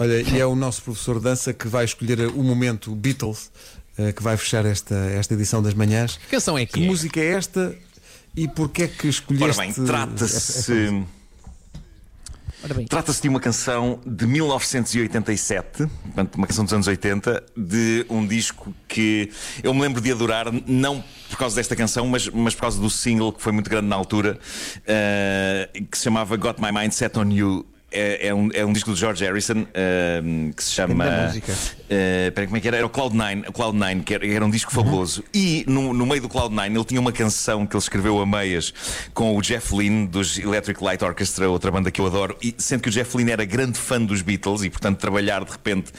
Olha, e é o nosso professor de dança que vai escolher o momento Beatles, eh, que vai fechar esta, esta edição das manhãs. Que canção é que Que é? música é esta e porquê é que Ora escolheste? trata-se. Ora bem, Trata-se de uma canção de 1987, portanto, uma canção dos anos 80, de um disco que eu me lembro de adorar, não por causa desta canção, mas, mas por causa do single que foi muito grande na altura, eh, que se chamava Got My Mind Set on You. É, é um, é um disco do George Harrison eh, que se chama. Música. eh, espera, como é que era? Era o Cloud9, o Cloud9 que era, era um disco fabuloso. E no, no meio do Cloud9 ele tinha uma canção que ele escreveu a meias com o Jeff Lynne dos Electric Light Orchestra, outra banda que eu adoro. E sendo que o Jeff Lynne era grande fã dos Beatles e, portanto, trabalhar de repente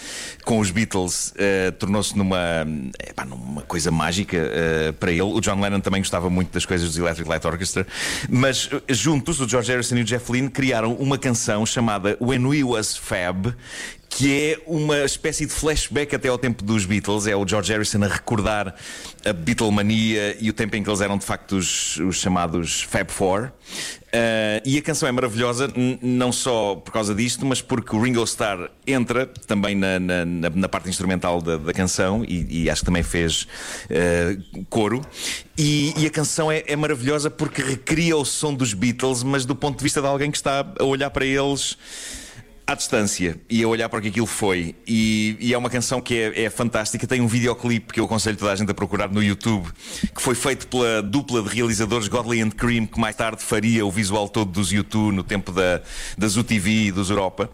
com os Beatles eh, tornou-se numa, epá, numa coisa mágica eh, para ele. O John Lennon também gostava muito das coisas dos Electric Light Orchestra. Mas juntos, o George Harrison e o Jeff Lynne criaram uma canção chamada When We Was Fab que é uma espécie de flashback até ao tempo dos Beatles. É o George Harrison a recordar a Beatlemania e o tempo em que eles eram de facto os, os chamados Fab Four. Ah, e a canção é maravilhosa, não só por causa disto, mas porque o Ringo Starr entra também na, na- na- parte instrumental da, da canção e, e acho que também fez ah, coro. E, e a canção é, é maravilhosa porque recria o som dos Beatles, mas do ponto de vista de alguém que está a olhar para eles à distância e a olhar para o que aquilo foi. E, e é uma canção que é, é fantástica. Tem um videoclipe que eu aconselho toda a gente a procurar no YouTube, que foi feito pela dupla de realizadores Godley and Cream, que mais tarde faria o visual todo dos YouTube no tempo da, das UTV e dos Europa.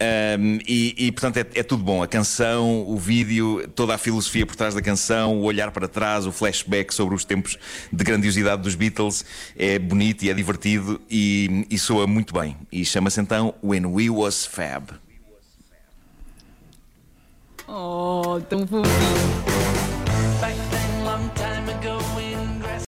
Um, e, e, portanto é, é tudo bom. A canção, o vídeo, toda a filosofia por trás da canção, o olhar para trás, o flashback sobre os tempos de grandiosidade dos Beatles é bonito e é divertido e, e soa muito bem. E chama-se então When We Was Fab. Oh, tão fofinho.